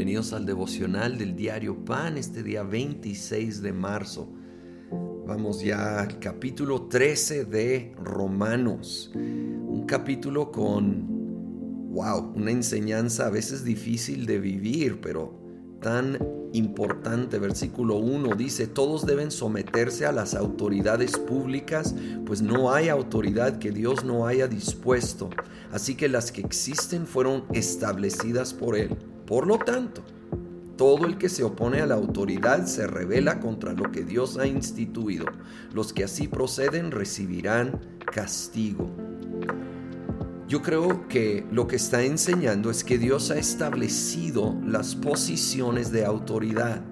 bienvenidos al devocional del diario Pan este día 26 de marzo. Vamos ya al capítulo 13 de Romanos. Un capítulo con, wow, una enseñanza a veces difícil de vivir, pero tan importante. Versículo 1 dice, todos deben someterse a las autoridades públicas, pues no hay autoridad que Dios no haya dispuesto. Así que las que existen fueron establecidas por Él. Por lo tanto, todo el que se opone a la autoridad se revela contra lo que Dios ha instituido. Los que así proceden recibirán castigo. Yo creo que lo que está enseñando es que Dios ha establecido las posiciones de autoridad.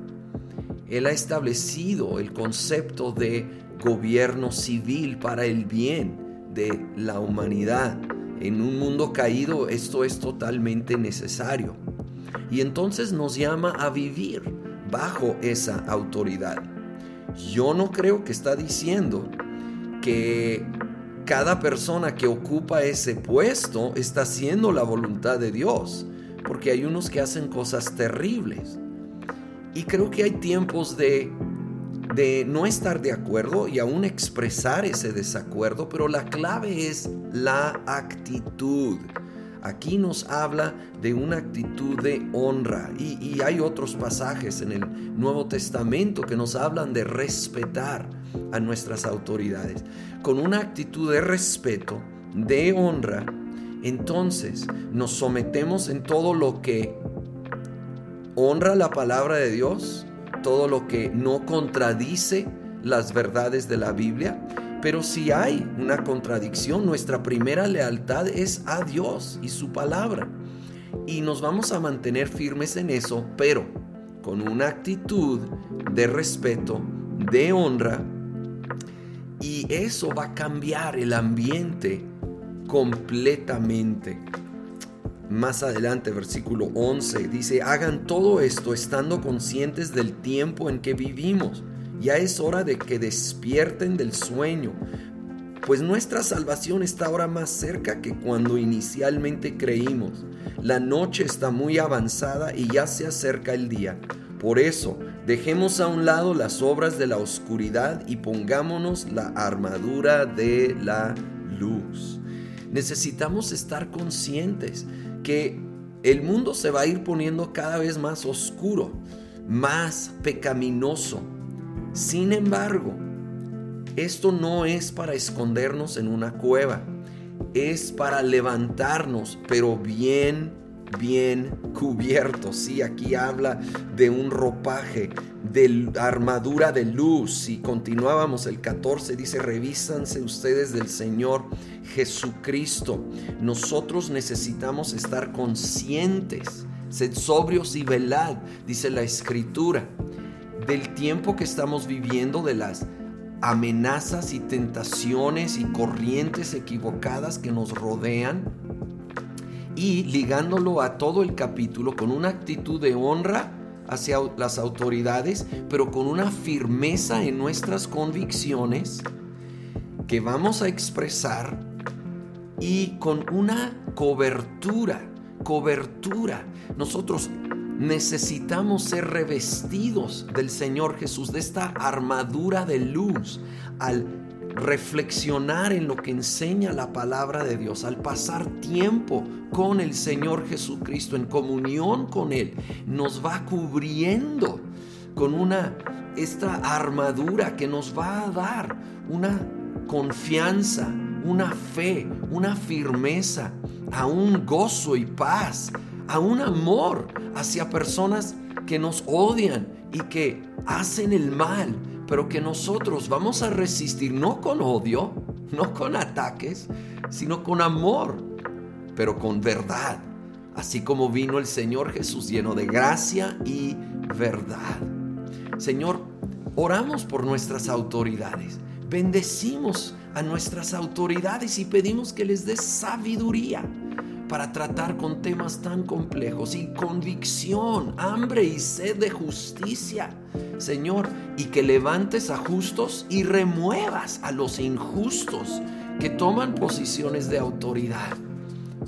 Él ha establecido el concepto de gobierno civil para el bien de la humanidad. En un mundo caído esto es totalmente necesario. Y entonces nos llama a vivir bajo esa autoridad. Yo no creo que está diciendo que cada persona que ocupa ese puesto está haciendo la voluntad de Dios, porque hay unos que hacen cosas terribles. Y creo que hay tiempos de, de no estar de acuerdo y aún expresar ese desacuerdo, pero la clave es la actitud. Aquí nos habla de una actitud de honra y, hay otros pasajes en el Nuevo Testamento que nos hablan de respetar a nuestras autoridades. Con una actitud de respeto, de honra, entonces nos sometemos en todo lo que honra la palabra de Dios, todo lo que no contradice las verdades de la Biblia pero si hay una contradicción, nuestra primera lealtad es a Dios y su palabra. Y nos vamos a mantener firmes en eso, pero con una actitud de respeto, de honra. Y eso va a cambiar el ambiente completamente. Más adelante, versículo 11, dice, hagan todo esto estando conscientes del tiempo en que vivimos ya es hora de que despierten del sueño, pues nuestra salvación está ahora más cerca que cuando inicialmente creímos. La noche está muy avanzada y ya se acerca el día. Por eso, dejemos a un lado las obras de la oscuridad y pongámonos la armadura de la luz. Necesitamos estar conscientes que el mundo se va a ir poniendo cada vez más oscuro, más pecaminoso, sin embargo, esto no es para escondernos en una cueva, es para levantarnos, pero bien, bien cubiertos. Sí, aquí habla de un ropaje, de armadura de luz. Si continuábamos el 14, dice, revísanse ustedes del Señor Jesucristo. Nosotros necesitamos estar conscientes, sed sobrios y velad, dice la Escritura del tiempo que estamos viviendo, de las amenazas y tentaciones y corrientes equivocadas que nos rodean y ligándolo a todo el capítulo con una actitud de honra hacia las autoridades, pero con una firmeza en nuestras convicciones que vamos a expresar y con una cobertura, cobertura. Nosotros necesitamos ser revestidos del Señor Jesús, de esta armadura de luz, al reflexionar en lo que enseña la palabra de Dios, al pasar tiempo con el Señor Jesucristo, en comunión con Él, nos va cubriendo con una esta armadura que nos va a dar una confianza, una fe, una firmeza, a un gozo y paz a un amor hacia personas que nos odian y que hacen el mal, pero que nosotros vamos a resistir no con odio, no con ataques, sino con amor, pero con verdad, así como vino el Señor Jesús lleno de gracia y verdad. Señor, oramos por nuestras autoridades, bendecimos a nuestras autoridades y pedimos que les des sabiduría para tratar con temas tan complejos y convicción, hambre y sed de justicia, Señor, y que levantes a justos y remuevas a los injustos que toman posiciones de autoridad.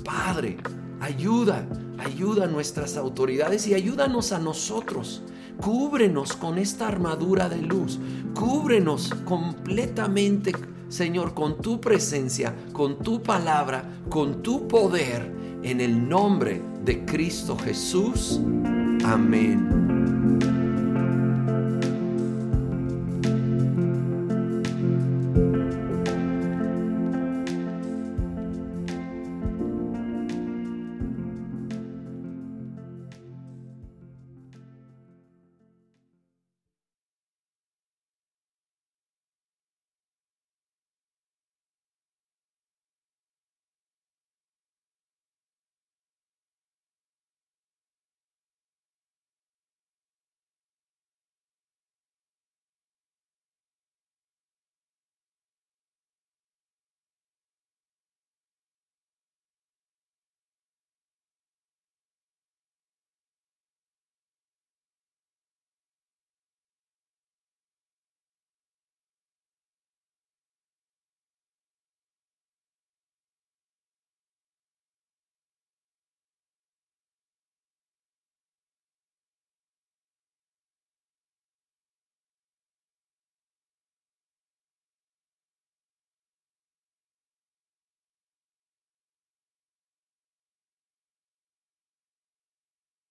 Padre, Ayuda, ayuda a nuestras autoridades y ayúdanos a nosotros. Cúbrenos con esta armadura de luz. Cúbrenos completamente, Señor, con tu presencia, con tu palabra, con tu poder, en el nombre de Cristo Jesús. Amén.